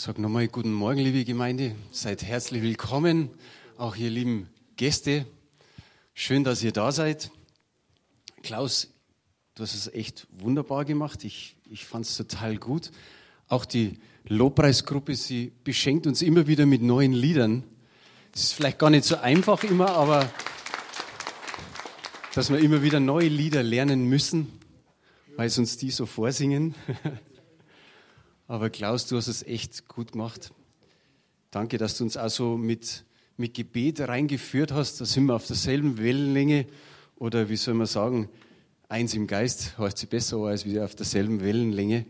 Ich sage nochmal guten Morgen, liebe Gemeinde. Seid herzlich willkommen, auch ihr lieben Gäste. Schön, dass ihr da seid. Klaus, du hast es echt wunderbar gemacht. Ich, ich fand es total gut. Auch die Lobpreisgruppe, sie beschenkt uns immer wieder mit neuen Liedern. Es ist vielleicht gar nicht so einfach immer, aber dass wir immer wieder neue Lieder lernen müssen, weil sie uns die so vorsingen. Aber Klaus, du hast es echt gut gemacht. Danke, dass du uns auch so mit, mit Gebet reingeführt hast. Da sind wir auf derselben Wellenlänge oder wie soll man sagen, eins im Geist, heißt sie besser als wir auf derselben Wellenlänge.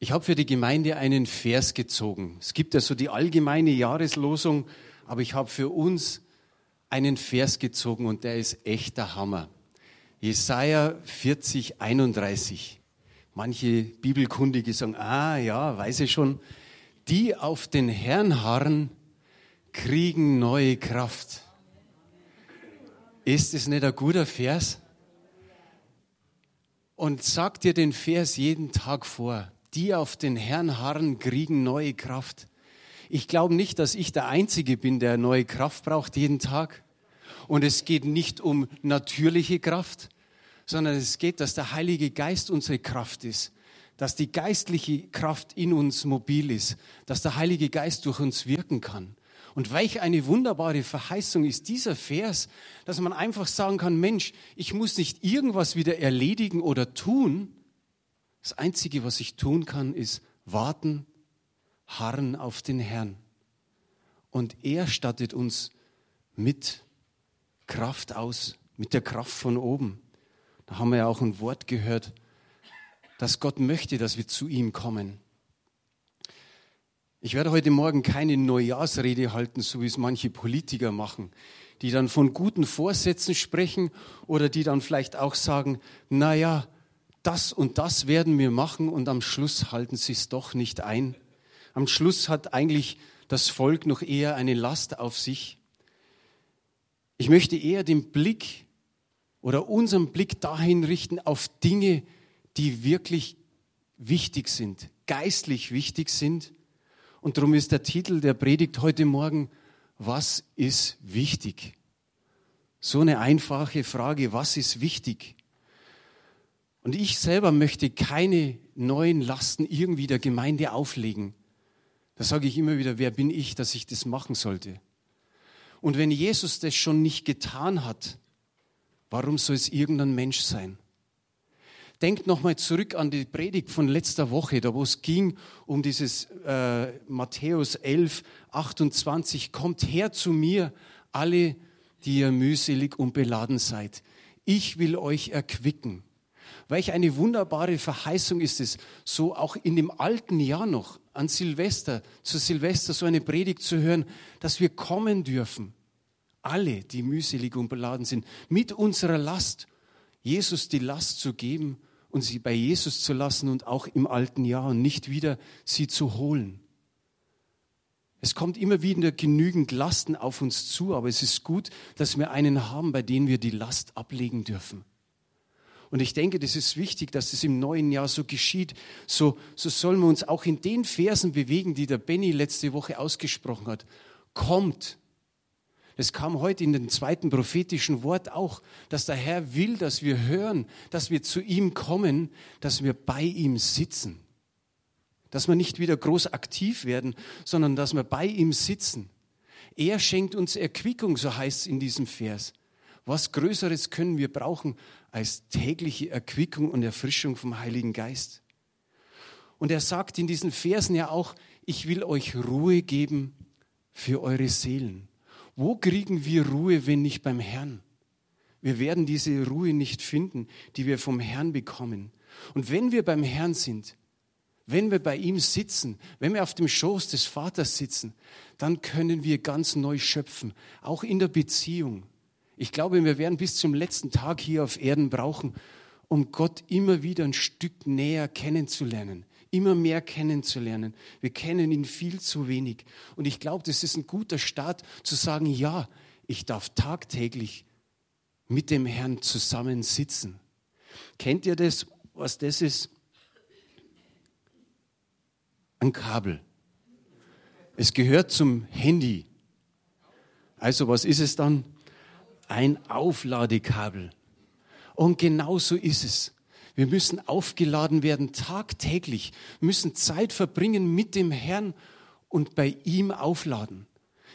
Ich habe für die Gemeinde einen Vers gezogen. Es gibt ja so die allgemeine Jahreslosung, aber ich habe für uns einen Vers gezogen und der ist echt der Hammer. Jesaja 40, 31. Manche Bibelkundige sagen, ah ja, weiß ich schon. Die auf den Herrn harren, kriegen neue Kraft. Ist es nicht ein guter Vers? Und sag dir den Vers jeden Tag vor. Die auf den Herrn harren, kriegen neue Kraft. Ich glaube nicht, dass ich der Einzige bin, der neue Kraft braucht jeden Tag. Und es geht nicht um natürliche Kraft, sondern es geht, dass der Heilige Geist unsere Kraft ist, dass die geistliche Kraft in uns mobil ist, dass der Heilige Geist durch uns wirken kann. Und welch eine wunderbare Verheißung ist dieser Vers, dass man einfach sagen kann, Mensch, ich muss nicht irgendwas wieder erledigen oder tun. Das Einzige, was ich tun kann, ist warten, harren auf den Herrn. Und er stattet uns mit Kraft aus, mit der Kraft von oben. Da haben wir ja auch ein Wort gehört, dass Gott möchte, dass wir zu ihm kommen. Ich werde heute Morgen keine Neujahrsrede halten, so wie es manche Politiker machen, die dann von guten Vorsätzen sprechen oder die dann vielleicht auch sagen, na ja, das und das werden wir machen und am Schluss halten sie es doch nicht ein. Am Schluss hat eigentlich das Volk noch eher eine Last auf sich. Ich möchte eher den Blick oder unseren Blick dahin richten auf Dinge, die wirklich wichtig sind, geistlich wichtig sind. Und darum ist der Titel der Predigt heute Morgen, was ist wichtig? So eine einfache Frage, was ist wichtig? Und ich selber möchte keine neuen Lasten irgendwie der Gemeinde auflegen. Da sage ich immer wieder, wer bin ich, dass ich das machen sollte? Und wenn Jesus das schon nicht getan hat, Warum soll es irgendein Mensch sein? Denkt nochmal zurück an die Predigt von letzter Woche, da wo es ging um dieses äh, Matthäus 11, 28. Kommt her zu mir, alle, die ihr mühselig und beladen seid. Ich will euch erquicken. Welch eine wunderbare Verheißung ist es, so auch in dem alten Jahr noch, an Silvester, zu Silvester so eine Predigt zu hören, dass wir kommen dürfen alle, die mühselig und beladen sind, mit unserer Last, Jesus die Last zu geben und sie bei Jesus zu lassen und auch im alten Jahr und nicht wieder sie zu holen. Es kommt immer wieder genügend Lasten auf uns zu, aber es ist gut, dass wir einen haben, bei dem wir die Last ablegen dürfen. Und ich denke, das ist wichtig, dass es im neuen Jahr so geschieht. So, so sollen wir uns auch in den Versen bewegen, die der Benny letzte Woche ausgesprochen hat. Kommt, es kam heute in dem zweiten prophetischen Wort auch, dass der Herr will, dass wir hören, dass wir zu ihm kommen, dass wir bei ihm sitzen. Dass wir nicht wieder groß aktiv werden, sondern dass wir bei ihm sitzen. Er schenkt uns Erquickung, so heißt es in diesem Vers. Was Größeres können wir brauchen als tägliche Erquickung und Erfrischung vom Heiligen Geist? Und er sagt in diesen Versen ja auch, ich will euch Ruhe geben für eure Seelen. Wo kriegen wir Ruhe, wenn nicht beim Herrn? Wir werden diese Ruhe nicht finden, die wir vom Herrn bekommen. Und wenn wir beim Herrn sind, wenn wir bei ihm sitzen, wenn wir auf dem Schoß des Vaters sitzen, dann können wir ganz neu schöpfen, auch in der Beziehung. Ich glaube, wir werden bis zum letzten Tag hier auf Erden brauchen, um Gott immer wieder ein Stück näher kennenzulernen, immer mehr kennenzulernen. Wir kennen ihn viel zu wenig. Und ich glaube, das ist ein guter Start zu sagen, ja, ich darf tagtäglich mit dem Herrn zusammen sitzen. Kennt ihr das, was das ist? ein Kabel. Es gehört zum Handy. Also was ist es dann? Ein Aufladekabel. Und genau so ist es. Wir müssen aufgeladen werden tagtäglich, müssen Zeit verbringen mit dem Herrn und bei ihm aufladen.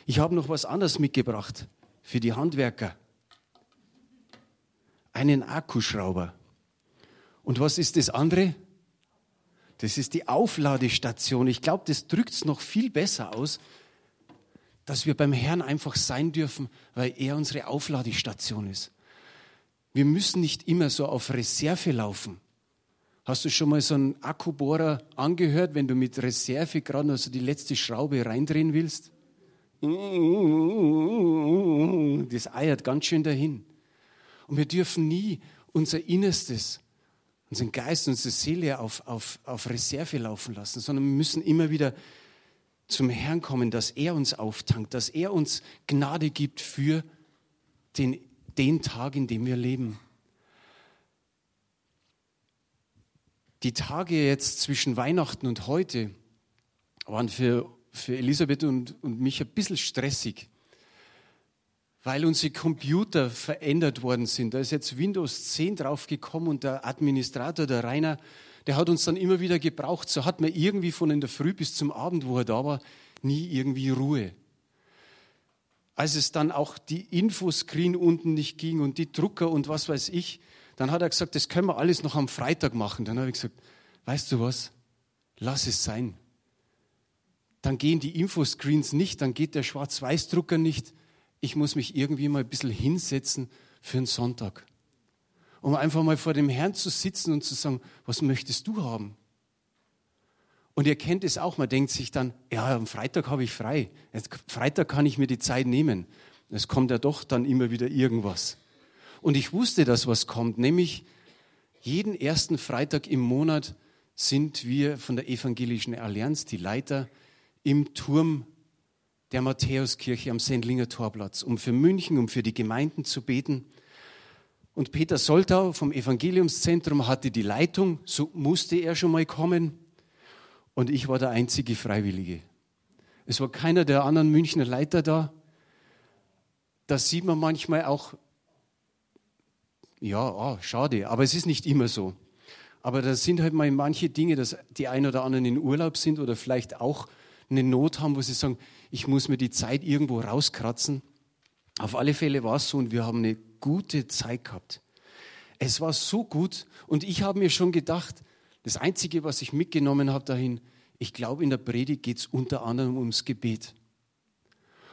Ich habe noch was anderes mitgebracht für die Handwerker. Einen Akkuschrauber. Und was ist das andere? Das ist die Aufladestation. Ich glaube, das drückt es noch viel besser aus, dass wir beim Herrn einfach sein dürfen, weil er unsere Aufladestation ist. Wir müssen nicht immer so auf Reserve laufen. Hast du schon mal so einen Akkubohrer angehört, wenn du mit Reserve gerade also die letzte Schraube reindrehen willst? Das eiert ganz schön dahin. Und wir dürfen nie unser Innerstes, unseren Geist, unsere Seele auf, auf, auf Reserve laufen lassen, sondern wir müssen immer wieder zum Herrn kommen, dass er uns auftankt, dass er uns Gnade gibt für den den Tag, in dem wir leben. Die Tage jetzt zwischen Weihnachten und heute waren für, für Elisabeth und, und mich ein bisschen stressig, weil unsere Computer verändert worden sind. Da ist jetzt Windows 10 draufgekommen und der Administrator, der Rainer, der hat uns dann immer wieder gebraucht. So hat man irgendwie von in der Früh bis zum Abend, wo er da war, nie irgendwie Ruhe als es dann auch die Infoscreen unten nicht ging und die Drucker und was weiß ich, dann hat er gesagt, das können wir alles noch am Freitag machen. Dann habe ich gesagt, weißt du was, lass es sein. Dann gehen die Infoscreens nicht, dann geht der Schwarz-Weiß-Drucker nicht. Ich muss mich irgendwie mal ein bisschen hinsetzen für einen Sonntag. Um einfach mal vor dem Herrn zu sitzen und zu sagen, was möchtest du haben? Und ihr kennt es auch, man denkt sich dann, ja, am Freitag habe ich frei. Jetzt, Freitag kann ich mir die Zeit nehmen. Es kommt ja doch dann immer wieder irgendwas. Und ich wusste, dass was kommt, nämlich jeden ersten Freitag im Monat sind wir von der Evangelischen Allianz, die Leiter, im Turm der Matthäuskirche am Sendlinger Torplatz, um für München, um für die Gemeinden zu beten. Und Peter Soltau vom Evangeliumszentrum hatte die Leitung, so musste er schon mal kommen und ich war der einzige Freiwillige. Es war keiner der anderen Münchner Leiter da. Das sieht man manchmal auch, ja, oh, schade, aber es ist nicht immer so. Aber da sind halt mal manche Dinge, dass die ein oder anderen in Urlaub sind oder vielleicht auch eine Not haben, wo sie sagen, ich muss mir die Zeit irgendwo rauskratzen. Auf alle Fälle war es so und wir haben eine gute Zeit gehabt. Es war so gut und ich habe mir schon gedacht, das Einzige, was ich mitgenommen habe dahin, ich glaube, in der Predigt geht es unter anderem ums Gebet.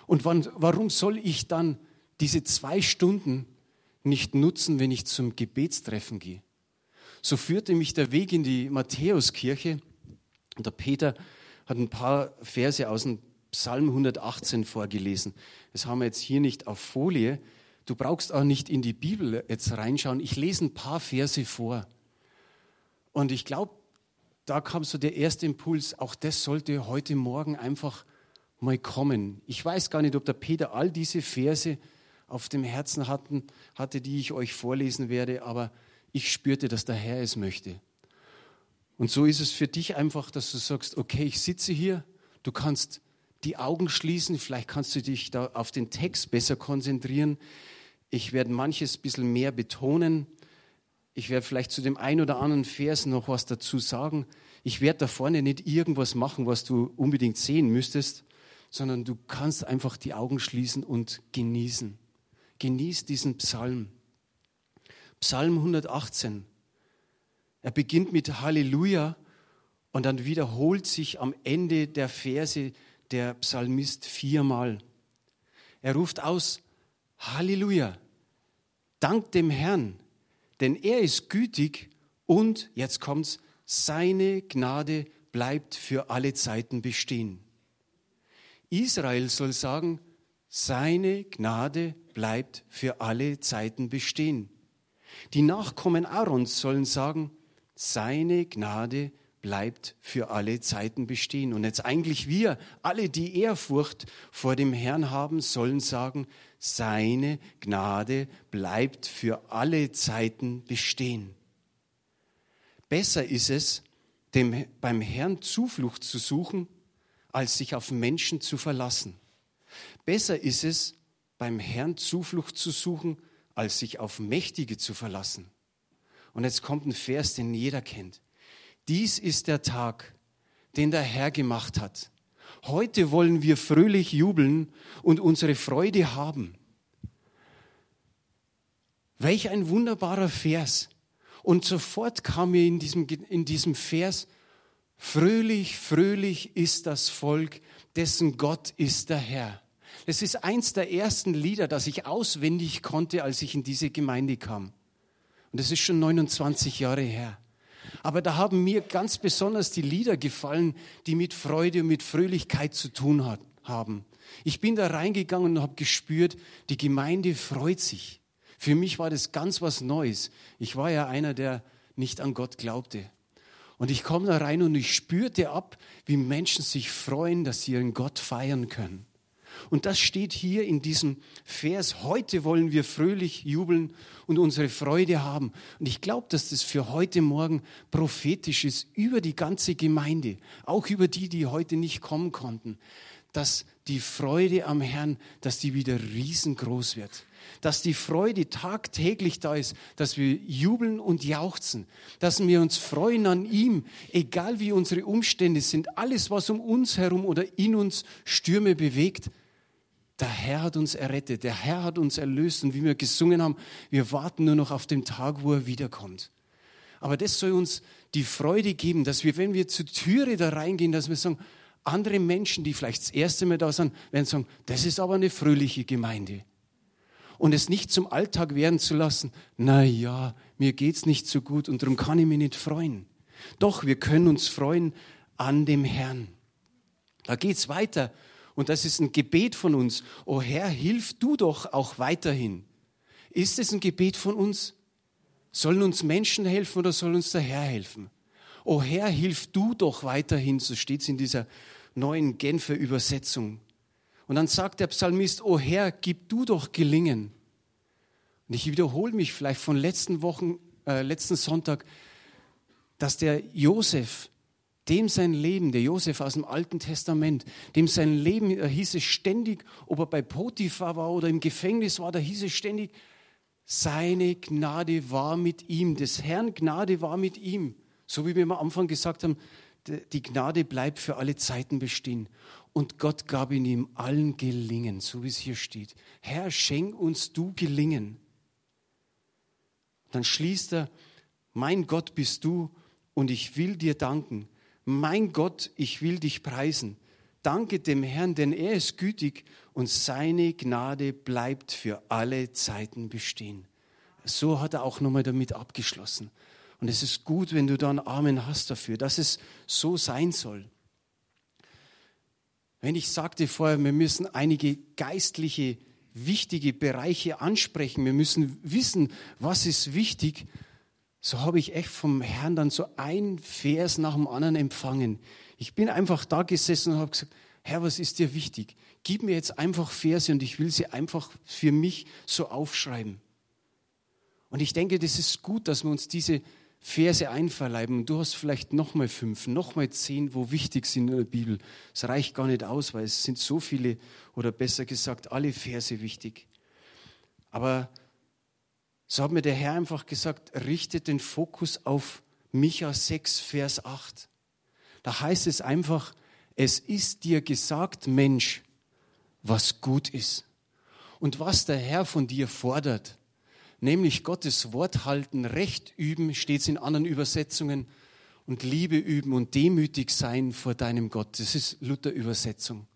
Und wann, warum soll ich dann diese zwei Stunden nicht nutzen, wenn ich zum Gebetstreffen gehe? So führte mich der Weg in die Matthäuskirche. Und der Peter hat ein paar Verse aus dem Psalm 118 vorgelesen. Das haben wir jetzt hier nicht auf Folie. Du brauchst auch nicht in die Bibel jetzt reinschauen. Ich lese ein paar Verse vor. Und ich glaube, da kam so der erste Impuls, auch das sollte heute Morgen einfach mal kommen. Ich weiß gar nicht, ob der Peter all diese Verse auf dem Herzen hatten, hatte, die ich euch vorlesen werde, aber ich spürte, dass der Herr es möchte. Und so ist es für dich einfach, dass du sagst, okay, ich sitze hier, du kannst die Augen schließen, vielleicht kannst du dich da auf den Text besser konzentrieren. Ich werde manches ein bisschen mehr betonen, ich werde vielleicht zu dem einen oder anderen Vers noch was dazu sagen. Ich werde da vorne nicht irgendwas machen, was du unbedingt sehen müsstest, sondern du kannst einfach die Augen schließen und genießen. Genieß diesen Psalm. Psalm 118. Er beginnt mit Halleluja und dann wiederholt sich am Ende der Verse der Psalmist viermal. Er ruft aus, Halleluja, dank dem Herrn, denn er ist gütig und, jetzt kommt's, seine Gnade bleibt für alle Zeiten bestehen. Israel soll sagen, seine Gnade bleibt für alle Zeiten bestehen. Die Nachkommen Aarons sollen sagen, seine Gnade bleibt für alle Zeiten bestehen. Und jetzt eigentlich wir, alle, die Ehrfurcht vor dem Herrn haben, sollen sagen, seine Gnade bleibt für alle Zeiten bestehen. Besser ist es, dem, beim Herrn Zuflucht zu suchen, als sich auf Menschen zu verlassen. Besser ist es, beim Herrn Zuflucht zu suchen, als sich auf Mächtige zu verlassen. Und jetzt kommt ein Vers, den jeder kennt. Dies ist der Tag, den der Herr gemacht hat. Heute wollen wir fröhlich jubeln und unsere Freude haben. Welch ein wunderbarer Vers. Und sofort kam mir in diesem, in diesem Vers, fröhlich, fröhlich ist das Volk, dessen Gott ist der Herr. Das ist eins der ersten Lieder, das ich auswendig konnte, als ich in diese Gemeinde kam. Und das ist schon 29 Jahre her. Aber da haben mir ganz besonders die Lieder gefallen, die mit Freude und mit Fröhlichkeit zu tun hat, haben. Ich bin da reingegangen und habe gespürt, die Gemeinde freut sich. Für mich war das ganz was Neues. Ich war ja einer, der nicht an Gott glaubte. Und ich komme da rein und ich spürte ab, wie Menschen sich freuen, dass sie ihren Gott feiern können. Und das steht hier in diesem Vers. Heute wollen wir fröhlich jubeln und unsere Freude haben. Und ich glaube, dass das für heute Morgen prophetisch ist über die ganze Gemeinde, auch über die, die heute nicht kommen konnten, dass die Freude am Herrn, dass die wieder riesengroß wird. Dass die Freude tagtäglich da ist, dass wir jubeln und jauchzen, dass wir uns freuen an ihm, egal wie unsere Umstände sind, alles, was um uns herum oder in uns Stürme bewegt, der Herr hat uns errettet, der Herr hat uns erlöst und wie wir gesungen haben, wir warten nur noch auf den Tag, wo er wiederkommt. Aber das soll uns die Freude geben, dass wir, wenn wir zur Türe da reingehen, dass wir sagen, andere Menschen, die vielleicht das erste Mal da sind, werden sagen, das ist aber eine fröhliche Gemeinde. Und es nicht zum Alltag werden zu lassen, na ja, mir geht's nicht so gut und darum kann ich mich nicht freuen. Doch, wir können uns freuen an dem Herrn. Da geht's weiter. Und das ist ein Gebet von uns. O Herr, hilf du doch auch weiterhin. Ist es ein Gebet von uns? Sollen uns Menschen helfen oder soll uns der Herr helfen? O Herr, hilf du doch weiterhin, so steht es in dieser neuen Genfer Übersetzung. Und dann sagt der Psalmist, O Herr, gib du doch gelingen. Und ich wiederhole mich vielleicht von letzten Wochen, äh, letzten Sonntag, dass der Josef dem sein Leben, der Josef aus dem Alten Testament, dem sein Leben, da hieß es ständig, ob er bei Potiphar war oder im Gefängnis war, da hieß es ständig, seine Gnade war mit ihm, des Herrn Gnade war mit ihm. So wie wir am Anfang gesagt haben, die Gnade bleibt für alle Zeiten bestehen. Und Gott gab in ihm allen Gelingen, so wie es hier steht. Herr, schenk uns du Gelingen. Dann schließt er, mein Gott bist du und ich will dir danken mein Gott, ich will dich preisen. Danke dem Herrn, denn er ist gütig und seine Gnade bleibt für alle Zeiten bestehen. So hat er auch nochmal damit abgeschlossen. Und es ist gut, wenn du da einen Amen hast dafür, dass es so sein soll. Wenn ich sagte vorher, wir müssen einige geistliche, wichtige Bereiche ansprechen, wir müssen wissen, was ist wichtig, so habe ich echt vom Herrn dann so ein Vers nach dem anderen empfangen. Ich bin einfach da gesessen und habe gesagt, Herr, was ist dir wichtig? Gib mir jetzt einfach Verse und ich will sie einfach für mich so aufschreiben. Und ich denke, das ist gut, dass wir uns diese Verse einverleiben. Du hast vielleicht nochmal fünf, nochmal zehn, wo wichtig sind in der Bibel. Es reicht gar nicht aus, weil es sind so viele, oder besser gesagt, alle Verse wichtig. Aber so hat mir der Herr einfach gesagt, richtet den Fokus auf Micha 6, Vers 8. Da heißt es einfach, es ist dir gesagt, Mensch, was gut ist. Und was der Herr von dir fordert, nämlich Gottes Wort halten, Recht üben, steht es in anderen Übersetzungen, und Liebe üben und demütig sein vor deinem Gott. Das ist Luther-Übersetzung.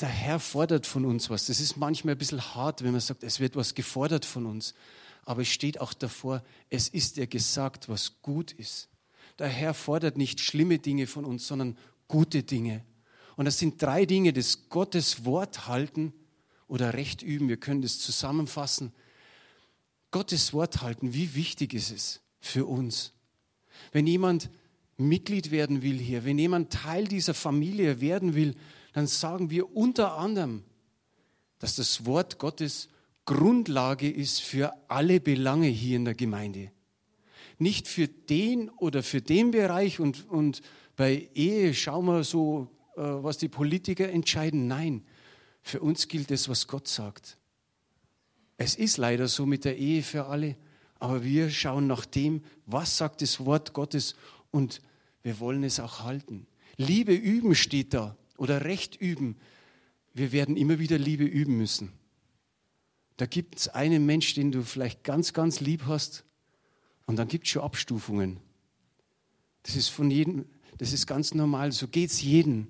Der Herr fordert von uns was. Das ist manchmal ein bisschen hart, wenn man sagt, es wird was gefordert von uns. Aber es steht auch davor, es ist dir gesagt, was gut ist. Der Herr fordert nicht schlimme Dinge von uns, sondern gute Dinge. Und das sind drei Dinge, das Gottes Wort halten oder Recht üben. Wir können das zusammenfassen. Gottes Wort halten, wie wichtig ist es für uns? Wenn jemand Mitglied werden will hier, wenn jemand Teil dieser Familie werden will, dann sagen wir unter anderem, dass das Wort Gottes Grundlage ist für alle Belange hier in der Gemeinde. nicht für den oder für den Bereich und, und bei Ehe schauen wir so, äh, was die Politiker entscheiden. Nein, für uns gilt es, was Gott sagt. Es ist leider so mit der Ehe für alle, aber wir schauen nach dem, was sagt das Wort Gottes und wir wollen es auch halten. Liebe üben steht da oder Recht üben. Wir werden immer wieder Liebe üben müssen. Da gibt es einen Mensch, den du vielleicht ganz, ganz lieb hast und dann gibt es schon Abstufungen. Das ist von jedem, das ist ganz normal. So geht es jedem.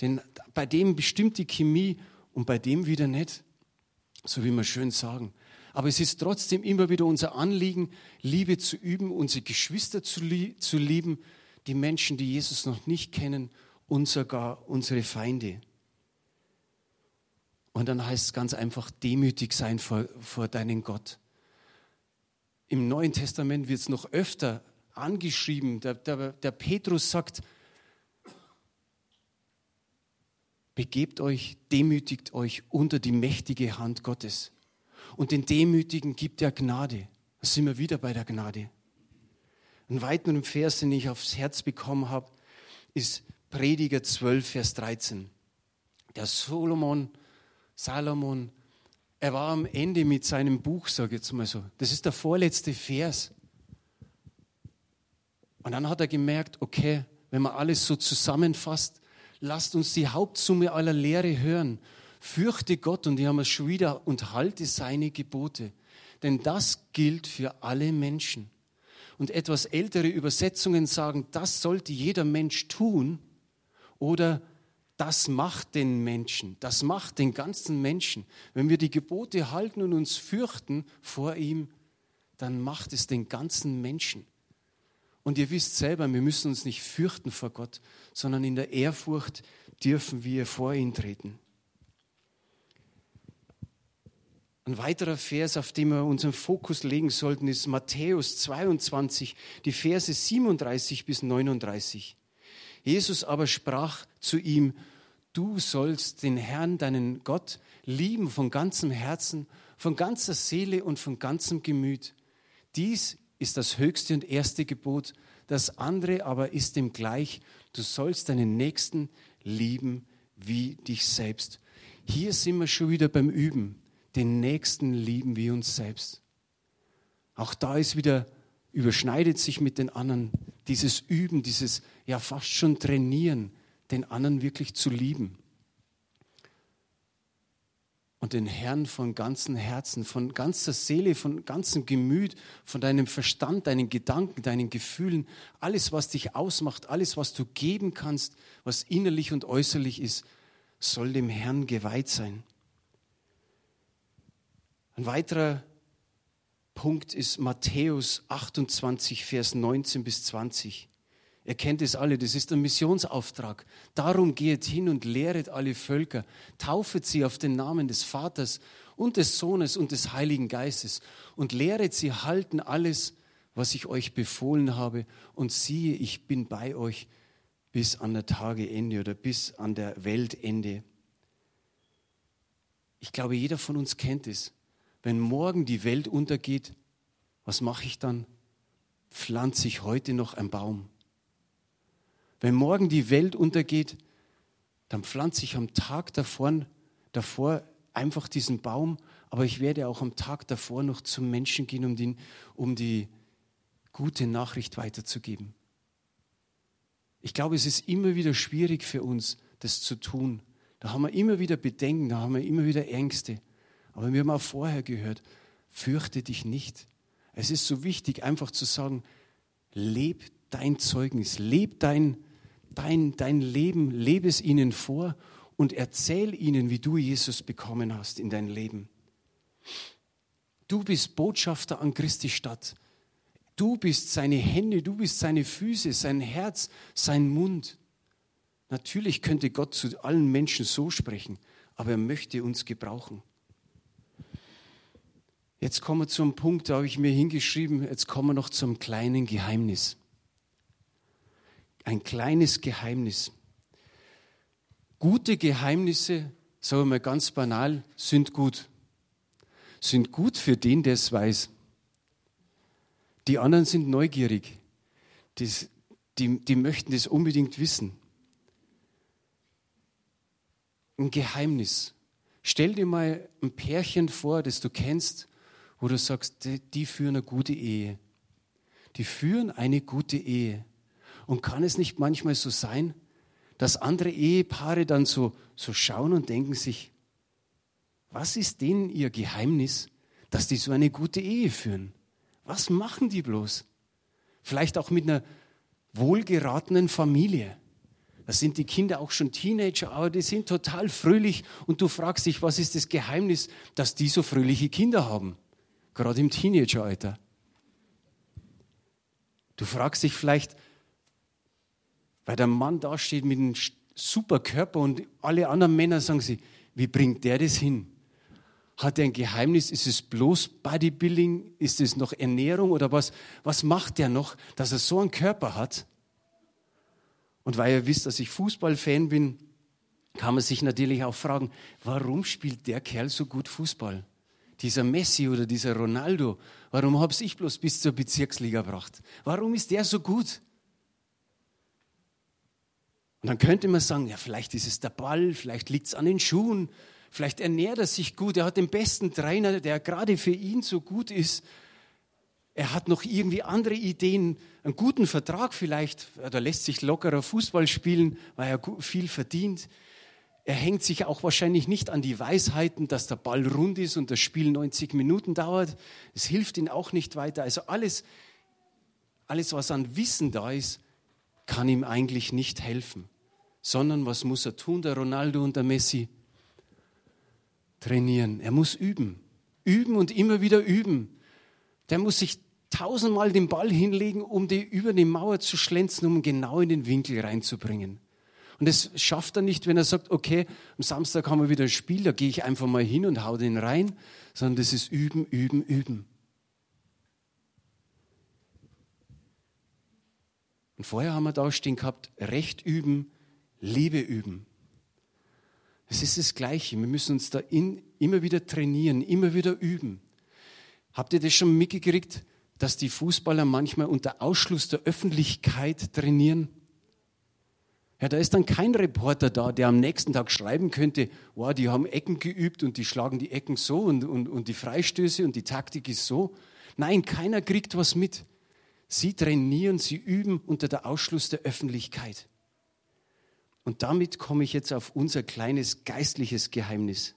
Denn bei dem bestimmt die Chemie und bei dem wieder nicht. So wie wir schön sagen. Aber es ist trotzdem immer wieder unser Anliegen, Liebe zu üben, unsere Geschwister zu, lie zu lieben, die Menschen, die Jesus noch nicht kennen und sogar unsere Feinde. Und dann heißt es ganz einfach, demütig sein vor, vor deinen Gott. Im Neuen Testament wird es noch öfter angeschrieben. Der, der, der Petrus sagt, begebt euch, demütigt euch unter die mächtige Hand Gottes. Und den Demütigen gibt er Gnade. Da sind wir wieder bei der Gnade. Ein weiteren Vers, den ich aufs Herz bekommen habe, ist Prediger 12, Vers 13. Der Solomon, Salomon, er war am Ende mit seinem Buch, sage ich jetzt mal so. Das ist der vorletzte Vers. Und dann hat er gemerkt, okay, wenn man alles so zusammenfasst, lasst uns die Hauptsumme aller Lehre hören. Fürchte Gott, und die haben es schon wieder, und halte seine Gebote. Denn das gilt für alle Menschen. Und etwas ältere Übersetzungen sagen, das sollte jeder Mensch tun oder das macht den Menschen, das macht den ganzen Menschen. Wenn wir die Gebote halten und uns fürchten vor ihm, dann macht es den ganzen Menschen. Und ihr wisst selber, wir müssen uns nicht fürchten vor Gott, sondern in der Ehrfurcht dürfen wir vor ihn treten. Ein weiterer Vers, auf den wir unseren Fokus legen sollten, ist Matthäus 22, die Verse 37 bis 39. Jesus aber sprach zu ihm, du sollst den Herrn, deinen Gott, lieben von ganzem Herzen, von ganzer Seele und von ganzem Gemüt. Dies ist das höchste und erste Gebot. Das andere aber ist dem gleich. Du sollst deinen Nächsten lieben wie dich selbst. Hier sind wir schon wieder beim Üben. Den Nächsten lieben wie uns selbst. Auch da ist wieder, überschneidet sich mit den anderen dieses Üben, dieses ja fast schon Trainieren, den anderen wirklich zu lieben und den Herrn von ganzem Herzen, von ganzer Seele, von ganzem Gemüt, von deinem Verstand, deinen Gedanken, deinen Gefühlen, alles, was dich ausmacht, alles, was du geben kannst, was innerlich und äußerlich ist, soll dem Herrn geweiht sein. Ein weiterer Punkt ist Matthäus 28, Vers 19 bis 20. Ihr kennt es alle, das ist ein Missionsauftrag. Darum geht hin und lehret alle Völker, taufet sie auf den Namen des Vaters und des Sohnes und des Heiligen Geistes und lehret sie halten alles, was ich euch befohlen habe. Und siehe, ich bin bei euch bis an der Tageende oder bis an der Weltende. Ich glaube, jeder von uns kennt es. Wenn morgen die Welt untergeht, was mache ich dann? Pflanze ich heute noch einen Baum? Wenn morgen die Welt untergeht, dann pflanze ich am Tag davor, davor einfach diesen Baum, aber ich werde auch am Tag davor noch zum Menschen gehen, um, den, um die gute Nachricht weiterzugeben. Ich glaube, es ist immer wieder schwierig für uns, das zu tun. Da haben wir immer wieder Bedenken, da haben wir immer wieder Ängste. Aber wir haben auch vorher gehört, fürchte dich nicht. Es ist so wichtig, einfach zu sagen, leb dein Zeugnis, leb dein, dein, dein Leben, lebe es ihnen vor und erzähl ihnen, wie du Jesus bekommen hast in dein Leben. Du bist Botschafter an Christi Stadt. Du bist seine Hände, du bist seine Füße, sein Herz, sein Mund. Natürlich könnte Gott zu allen Menschen so sprechen, aber er möchte uns gebrauchen. Jetzt kommen wir zum Punkt, da habe ich mir hingeschrieben, jetzt kommen wir noch zum kleinen Geheimnis ein kleines Geheimnis. Gute Geheimnisse, sagen wir mal ganz banal, sind gut. Sind gut für den, der es weiß. Die anderen sind neugierig. Das, die, die möchten das unbedingt wissen. Ein Geheimnis. Stell dir mal ein Pärchen vor, das du kennst, wo du sagst, die, die führen eine gute Ehe. Die führen eine gute Ehe. Und kann es nicht manchmal so sein, dass andere Ehepaare dann so, so schauen und denken sich, was ist denen ihr Geheimnis, dass die so eine gute Ehe führen? Was machen die bloß? Vielleicht auch mit einer wohlgeratenen Familie. Da sind die Kinder auch schon Teenager, aber die sind total fröhlich und du fragst dich, was ist das Geheimnis, dass die so fröhliche Kinder haben? Gerade im Teenageralter. Du fragst dich vielleicht, weil der Mann da steht mit einem super Körper und alle anderen Männer sagen sie, wie bringt der das hin? Hat er ein Geheimnis? Ist es bloß Bodybuilding? Ist es noch Ernährung oder was? Was macht der noch, dass er so einen Körper hat? Und weil ihr wisst, dass ich Fußballfan bin, kann man sich natürlich auch fragen, warum spielt der Kerl so gut Fußball? Dieser Messi oder dieser Ronaldo, warum habe ich bloß bis zur Bezirksliga gebracht? Warum ist der so gut? Und dann könnte man sagen, ja, vielleicht ist es der Ball, vielleicht liegt es an den Schuhen, vielleicht ernährt er sich gut, er hat den besten Trainer, der gerade für ihn so gut ist. Er hat noch irgendwie andere Ideen, einen guten Vertrag vielleicht, da lässt sich lockerer Fußball spielen, weil er viel verdient. Er hängt sich auch wahrscheinlich nicht an die Weisheiten, dass der Ball rund ist und das Spiel 90 Minuten dauert. Es hilft ihm auch nicht weiter. Also alles, alles, was an Wissen da ist, kann ihm eigentlich nicht helfen. Sondern was muss er tun, der Ronaldo und der Messi? trainieren. Er muss üben. Üben und immer wieder üben. Der muss sich tausendmal den Ball hinlegen, um die über die Mauer zu schlänzen, um genau in den Winkel reinzubringen. Und das schafft er nicht, wenn er sagt, okay, am Samstag haben wir wieder ein Spiel, da gehe ich einfach mal hin und hau den rein, sondern das ist üben, üben, üben. Und vorher haben wir da stehen gehabt, Recht üben, Liebe üben. Es ist das Gleiche. Wir müssen uns da in, immer wieder trainieren, immer wieder üben. Habt ihr das schon mitgekriegt, dass die Fußballer manchmal unter Ausschluss der Öffentlichkeit trainieren? Ja, da ist dann kein Reporter da, der am nächsten Tag schreiben könnte, wow, die haben Ecken geübt und die schlagen die Ecken so und, und, und die Freistöße und die Taktik ist so. Nein, keiner kriegt was mit. Sie trainieren, sie üben unter der Ausschluss der Öffentlichkeit. Und damit komme ich jetzt auf unser kleines geistliches Geheimnis.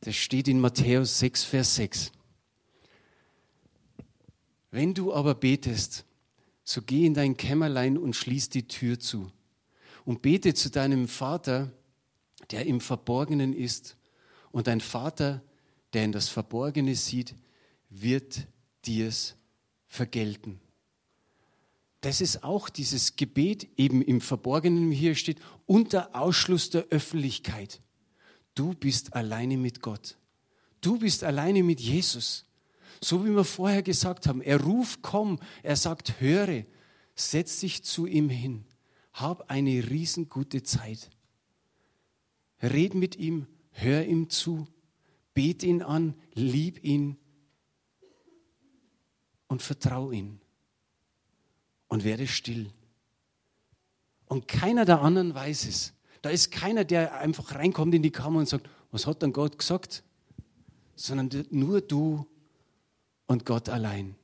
Das steht in Matthäus 6, Vers 6. Wenn du aber betest, so geh in dein Kämmerlein und schließ die Tür zu und bete zu deinem Vater, der im Verborgenen ist. Und dein Vater, der in das Verborgene sieht, wird dir's vergelten das ist auch dieses Gebet eben im Verborgenen, wie hier steht, unter Ausschluss der Öffentlichkeit. Du bist alleine mit Gott. Du bist alleine mit Jesus. So wie wir vorher gesagt haben, er ruft, komm, er sagt, höre, setz dich zu ihm hin, hab eine riesengute Zeit. Red mit ihm, hör ihm zu, bet ihn an, lieb ihn und vertrau ihn und werde still. Und keiner der anderen weiß es. Da ist keiner, der einfach reinkommt in die Kammer und sagt, was hat dann Gott gesagt? Sondern nur du und Gott allein.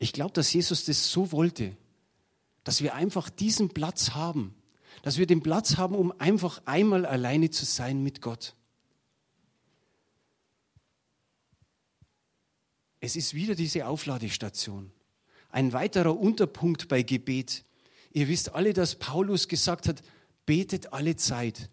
Ich glaube, dass Jesus das so wollte, dass wir einfach diesen Platz haben, dass wir den Platz haben, um einfach einmal alleine zu sein mit Gott. Es ist wieder diese Aufladestation. Ein weiterer Unterpunkt bei Gebet. Ihr wisst alle, dass Paulus gesagt hat, betet alle Zeit.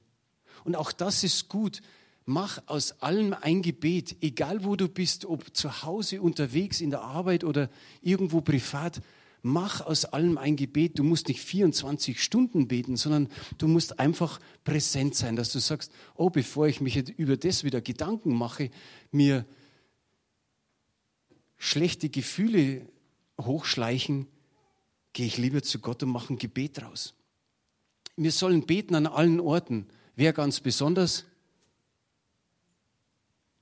Und auch das ist gut. Mach aus allem ein Gebet, egal wo du bist, ob zu Hause, unterwegs, in der Arbeit oder irgendwo privat. Mach aus allem ein Gebet. Du musst nicht 24 Stunden beten, sondern du musst einfach präsent sein, dass du sagst, oh, bevor ich mich über das wieder Gedanken mache, mir schlechte Gefühle hochschleichen, gehe ich lieber zu Gott und mache ein Gebet draus. Wir sollen beten an allen Orten. Wer ganz besonders?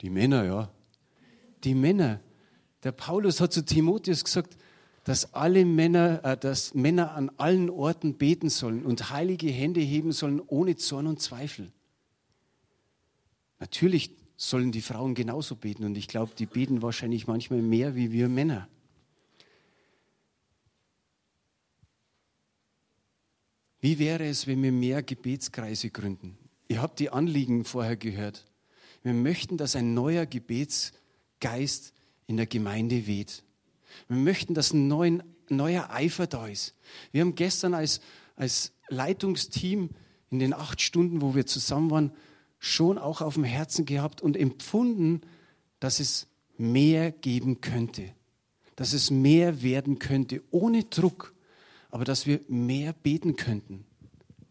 Die Männer, ja. Die Männer. Der Paulus hat zu Timotheus gesagt, dass alle Männer, äh, dass Männer an allen Orten beten sollen und heilige Hände heben sollen ohne Zorn und Zweifel. Natürlich sollen die Frauen genauso beten und ich glaube, die beten wahrscheinlich manchmal mehr wie wir Männer. Wie wäre es, wenn wir mehr Gebetskreise gründen? Ihr habt die Anliegen vorher gehört. Wir möchten, dass ein neuer Gebetsgeist in der Gemeinde weht. Wir möchten, dass ein neuen, neuer Eifer da ist. Wir haben gestern als, als Leitungsteam in den acht Stunden, wo wir zusammen waren, schon auch auf dem Herzen gehabt und empfunden, dass es mehr geben könnte, dass es mehr werden könnte, ohne Druck, aber dass wir mehr beten könnten.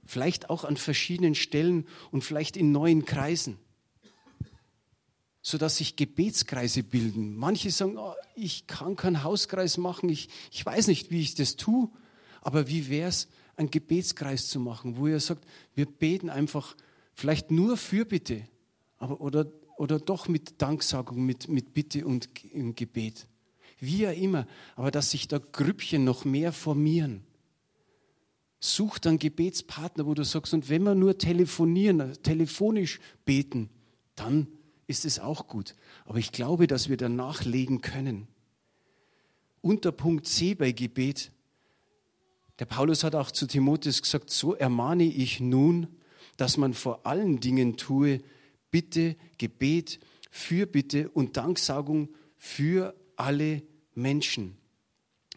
Vielleicht auch an verschiedenen Stellen und vielleicht in neuen Kreisen sodass sich Gebetskreise bilden. Manche sagen, oh, ich kann keinen Hauskreis machen, ich, ich weiß nicht, wie ich das tue, aber wie wäre es, einen Gebetskreis zu machen, wo ihr sagt, wir beten einfach vielleicht nur für Bitte, aber, oder, oder doch mit Danksagung, mit, mit Bitte und im Gebet. Wie ja immer, aber dass sich da Grüppchen noch mehr formieren. Such dann Gebetspartner, wo du sagst, und wenn wir nur telefonieren, telefonisch beten, dann ist es auch gut. Aber ich glaube, dass wir danach legen können. Unter Punkt C bei Gebet. Der Paulus hat auch zu Timotheus gesagt, so ermahne ich nun, dass man vor allen Dingen tue, Bitte, Gebet, Fürbitte und Danksagung für alle Menschen.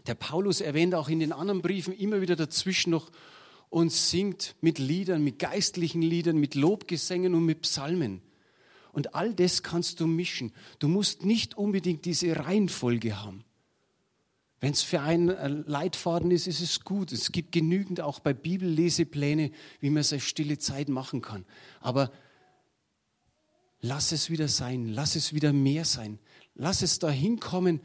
Der Paulus erwähnt auch in den anderen Briefen immer wieder dazwischen noch und singt mit Liedern, mit geistlichen Liedern, mit Lobgesängen und mit Psalmen. Und all das kannst du mischen. Du musst nicht unbedingt diese Reihenfolge haben. Wenn es für einen Leitfaden ist, ist es gut. Es gibt genügend auch bei Bibellesepläne, wie man seine stille Zeit machen kann. Aber lass es wieder sein, lass es wieder mehr sein. Lass es dahin kommen,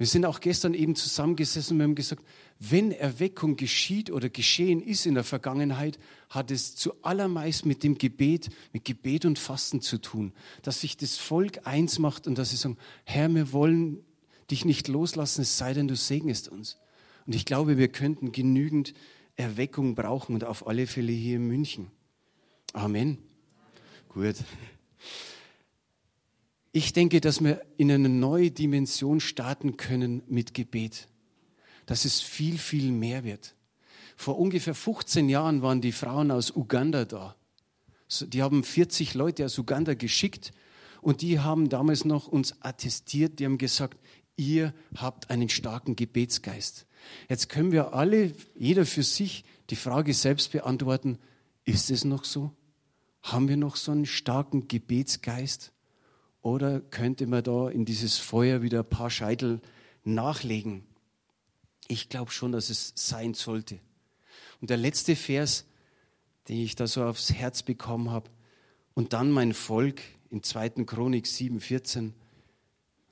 wir sind auch gestern eben zusammengesessen und haben gesagt, wenn Erweckung geschieht oder geschehen ist in der Vergangenheit, hat es zuallermeist mit dem Gebet, mit Gebet und Fasten zu tun. Dass sich das Volk eins macht und dass sie sagen, Herr, wir wollen dich nicht loslassen, es sei denn, du segnest uns. Und ich glaube, wir könnten genügend Erweckung brauchen und auf alle Fälle hier in München. Amen. Gut. Ich denke, dass wir in eine neue Dimension starten können mit Gebet. Dass es viel, viel mehr wird. Vor ungefähr 15 Jahren waren die Frauen aus Uganda da. Die haben 40 Leute aus Uganda geschickt und die haben damals noch uns attestiert, die haben gesagt, ihr habt einen starken Gebetsgeist. Jetzt können wir alle, jeder für sich, die Frage selbst beantworten, ist es noch so? Haben wir noch so einen starken Gebetsgeist? Oder könnte man da in dieses Feuer wieder ein paar Scheitel nachlegen? Ich glaube schon, dass es sein sollte. Und der letzte Vers, den ich da so aufs Herz bekommen habe, und dann mein Volk in 2. Chronik 7,14,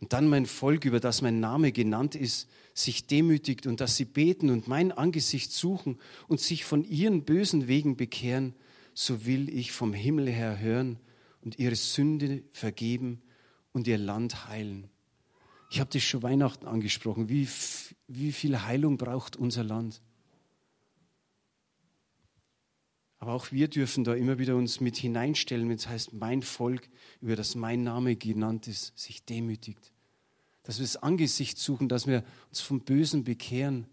und dann mein Volk, über das mein Name genannt ist, sich demütigt und dass sie beten und mein Angesicht suchen und sich von ihren bösen Wegen bekehren, so will ich vom Himmel her hören und ihre Sünde vergeben und ihr Land heilen. Ich habe das schon Weihnachten angesprochen. Wie, wie viel Heilung braucht unser Land? Aber auch wir dürfen da immer wieder uns mit hineinstellen, wenn es heißt, mein Volk, über das mein Name genannt ist, sich demütigt. Dass wir das Angesicht suchen, dass wir uns vom Bösen bekehren.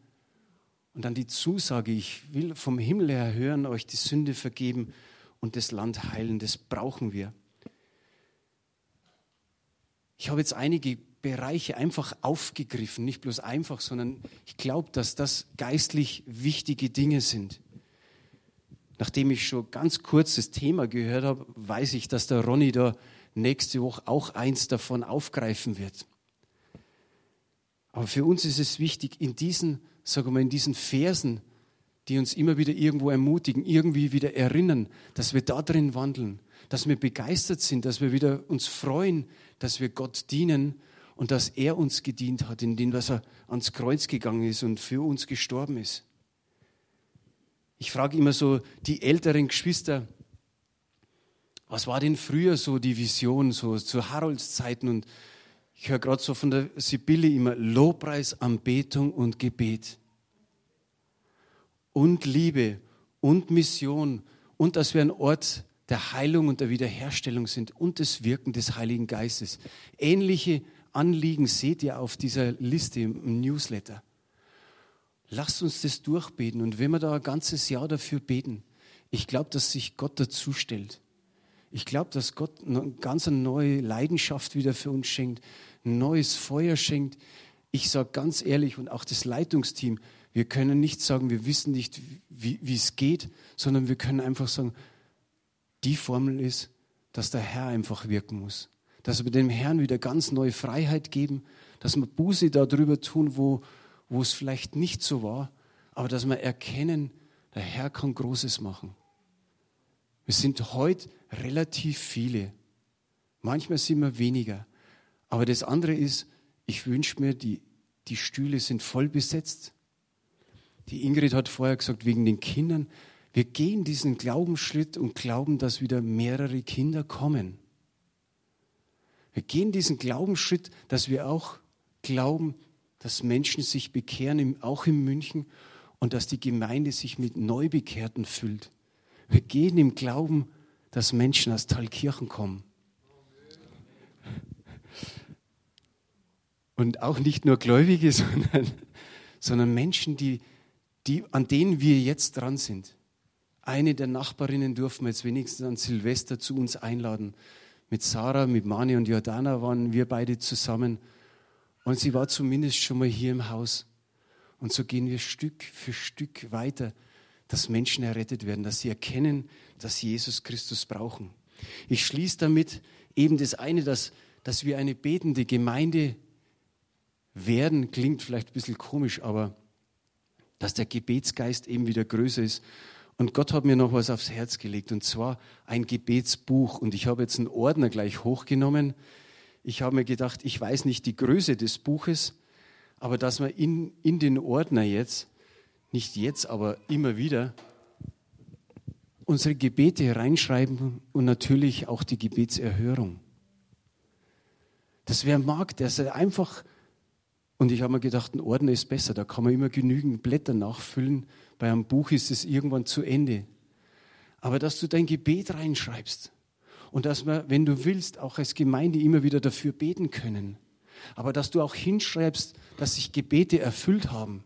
Und dann die Zusage, ich will vom Himmel her hören, euch die Sünde vergeben und das Land heilen, das brauchen wir. Ich habe jetzt einige Bereiche einfach aufgegriffen, nicht bloß einfach, sondern ich glaube, dass das geistlich wichtige Dinge sind. Nachdem ich schon ganz kurz das Thema gehört habe, weiß ich, dass der Ronny da nächste Woche auch eins davon aufgreifen wird. Aber für uns ist es wichtig, in diesen, sagen wir, in diesen Versen, die uns immer wieder irgendwo ermutigen, irgendwie wieder erinnern, dass wir da drin wandeln, dass wir begeistert sind, dass wir wieder uns freuen, dass wir Gott dienen und dass er uns gedient hat, indem er ans Kreuz gegangen ist und für uns gestorben ist. Ich frage immer so die älteren Geschwister, was war denn früher so die Vision, so zu Harolds Zeiten und Ich höre gerade so von der Sibylle immer Lobpreis, Anbetung und Gebet. Und Liebe und Mission und dass wir ein Ort der Heilung und der Wiederherstellung sind und des Wirken des Heiligen Geistes. Ähnliche Anliegen seht ihr auf dieser Liste im Newsletter. Lasst uns das durchbeten und wenn wir da ein ganzes Jahr dafür beten, ich glaube, dass sich Gott dazu stellt. Ich glaube, dass Gott eine ganz neue Leidenschaft wieder für uns schenkt, ein neues Feuer schenkt. Ich sage ganz ehrlich und auch das Leitungsteam, wir können nicht sagen, wir wissen nicht, wie, wie es geht, sondern wir können einfach sagen, die Formel ist, dass der Herr einfach wirken muss. Dass wir dem Herrn wieder ganz neue Freiheit geben, dass wir Buße darüber tun, wo, wo es vielleicht nicht so war, aber dass wir erkennen, der Herr kann Großes machen. Wir sind heute relativ viele. Manchmal sind wir weniger. Aber das andere ist, ich wünsche mir, die, die Stühle sind voll besetzt. Die Ingrid hat vorher gesagt, wegen den Kindern. Wir gehen diesen Glaubensschritt und glauben, dass wieder mehrere Kinder kommen. Wir gehen diesen Glaubensschritt, dass wir auch glauben, dass Menschen sich bekehren, auch in München, und dass die Gemeinde sich mit Neubekehrten füllt. Wir gehen im Glauben, dass Menschen aus Thalkirchen kommen. Und auch nicht nur Gläubige, sondern, sondern Menschen, die, die, an denen wir jetzt dran sind. Eine der Nachbarinnen durften wir jetzt wenigstens an Silvester zu uns einladen. Mit Sarah, mit Mani und Jordana waren wir beide zusammen. Und sie war zumindest schon mal hier im Haus. Und so gehen wir Stück für Stück weiter, dass Menschen errettet werden, dass sie erkennen, dass sie Jesus Christus brauchen. Ich schließe damit eben das eine, dass, dass wir eine betende Gemeinde werden, klingt vielleicht ein bisschen komisch, aber dass der Gebetsgeist eben wieder größer ist und Gott hat mir noch was aufs Herz gelegt, und zwar ein Gebetsbuch. Und ich habe jetzt einen Ordner gleich hochgenommen. Ich habe mir gedacht, ich weiß nicht die Größe des Buches, aber dass wir in, in den Ordner jetzt, nicht jetzt, aber immer wieder, unsere Gebete reinschreiben und natürlich auch die Gebetserhörung. Das wer mag, der einfach, und ich habe mir gedacht, ein Ordner ist besser, da kann man immer genügend Blätter nachfüllen bei einem Buch ist es irgendwann zu Ende. Aber dass du dein Gebet reinschreibst und dass wir, wenn du willst, auch als Gemeinde immer wieder dafür beten können. Aber dass du auch hinschreibst, dass sich Gebete erfüllt haben.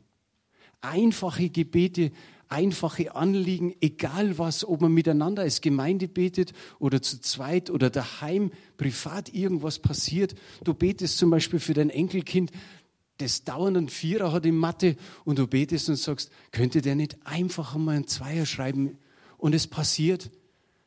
Einfache Gebete, einfache Anliegen, egal was, ob man miteinander als Gemeinde betet oder zu zweit oder daheim privat irgendwas passiert. Du betest zum Beispiel für dein Enkelkind, das dauernd einen Vierer hat in Mathe und du betest und sagst, könnte der nicht einfach einmal einen Zweier schreiben und es passiert,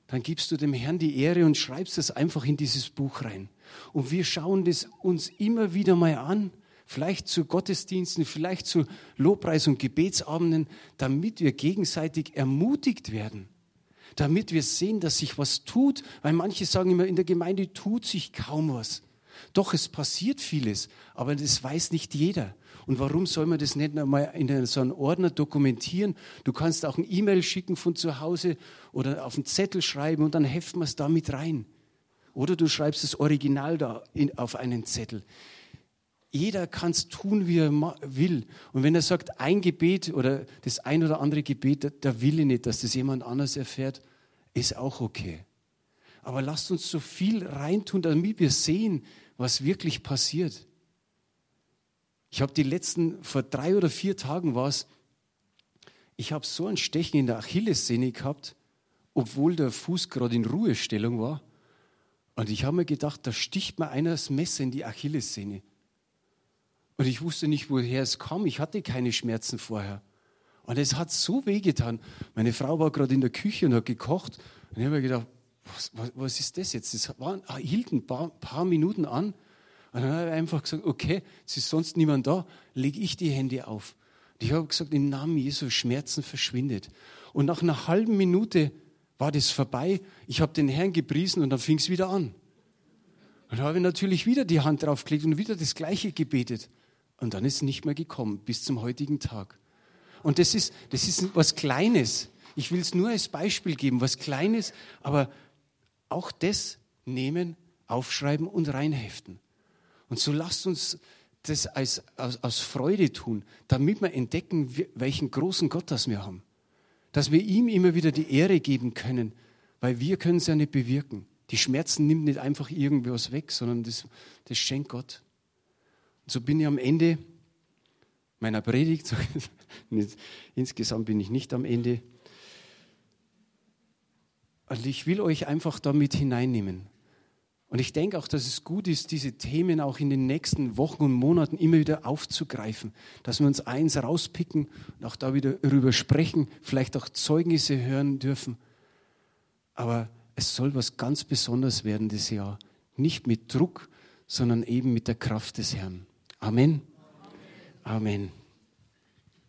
dann gibst du dem Herrn die Ehre und schreibst es einfach in dieses Buch rein. Und wir schauen das uns immer wieder mal an, vielleicht zu Gottesdiensten, vielleicht zu Lobpreis- und Gebetsabenden, damit wir gegenseitig ermutigt werden, damit wir sehen, dass sich was tut, weil manche sagen immer, in der Gemeinde tut sich kaum was. Doch, es passiert vieles, aber das weiß nicht jeder. Und warum soll man das nicht einmal in so einem Ordner dokumentieren? Du kannst auch ein E-Mail schicken von zu Hause oder auf einen Zettel schreiben und dann heften wir es da mit rein. Oder du schreibst das Original da in, auf einen Zettel. Jeder kann es tun, wie er will. Und wenn er sagt, ein Gebet oder das ein oder andere Gebet, da, da will ich nicht, dass das jemand anders erfährt, ist auch okay. Aber lasst uns so viel reintun, damit wir sehen, was wirklich passiert. Ich habe die letzten, vor drei oder vier Tagen war es, ich habe so ein Stechen in der Achillessehne gehabt, obwohl der Fuß gerade in Ruhestellung war. Und ich habe mir gedacht, da sticht mir einer das Messer in die Achillessehne. Und ich wusste nicht, woher es kam. Ich hatte keine Schmerzen vorher. Und es hat so wehgetan. Meine Frau war gerade in der Küche und hat gekocht. Und ich habe mir gedacht, was, was, was, ist das jetzt? Das war, hielt ein paar, paar Minuten an. Und dann habe ich einfach gesagt, okay, es ist sonst niemand da, lege ich die Hände auf. Und ich habe gesagt, im Namen Jesu, Schmerzen verschwindet. Und nach einer halben Minute war das vorbei. Ich habe den Herrn gepriesen und dann fing es wieder an. Und dann habe ich natürlich wieder die Hand draufgelegt und wieder das Gleiche gebetet. Und dann ist es nicht mehr gekommen, bis zum heutigen Tag. Und das ist, das ist was Kleines. Ich will es nur als Beispiel geben, was Kleines, aber auch das nehmen, aufschreiben und reinheften. Und so lasst uns das als, aus, aus Freude tun, damit wir entdecken, welchen großen Gott das wir haben. Dass wir ihm immer wieder die Ehre geben können, weil wir können es ja nicht bewirken. Die Schmerzen nimmt nicht einfach irgendwas weg, sondern das, das schenkt Gott. Und so bin ich am Ende meiner Predigt, insgesamt bin ich nicht am Ende, und ich will euch einfach damit hineinnehmen. Und ich denke auch, dass es gut ist, diese Themen auch in den nächsten Wochen und Monaten immer wieder aufzugreifen, dass wir uns eins rauspicken und auch da wieder darüber sprechen, vielleicht auch Zeugnisse hören dürfen. Aber es soll was ganz Besonderes werden dieses Jahr. Nicht mit Druck, sondern eben mit der Kraft des Herrn. Amen. Amen.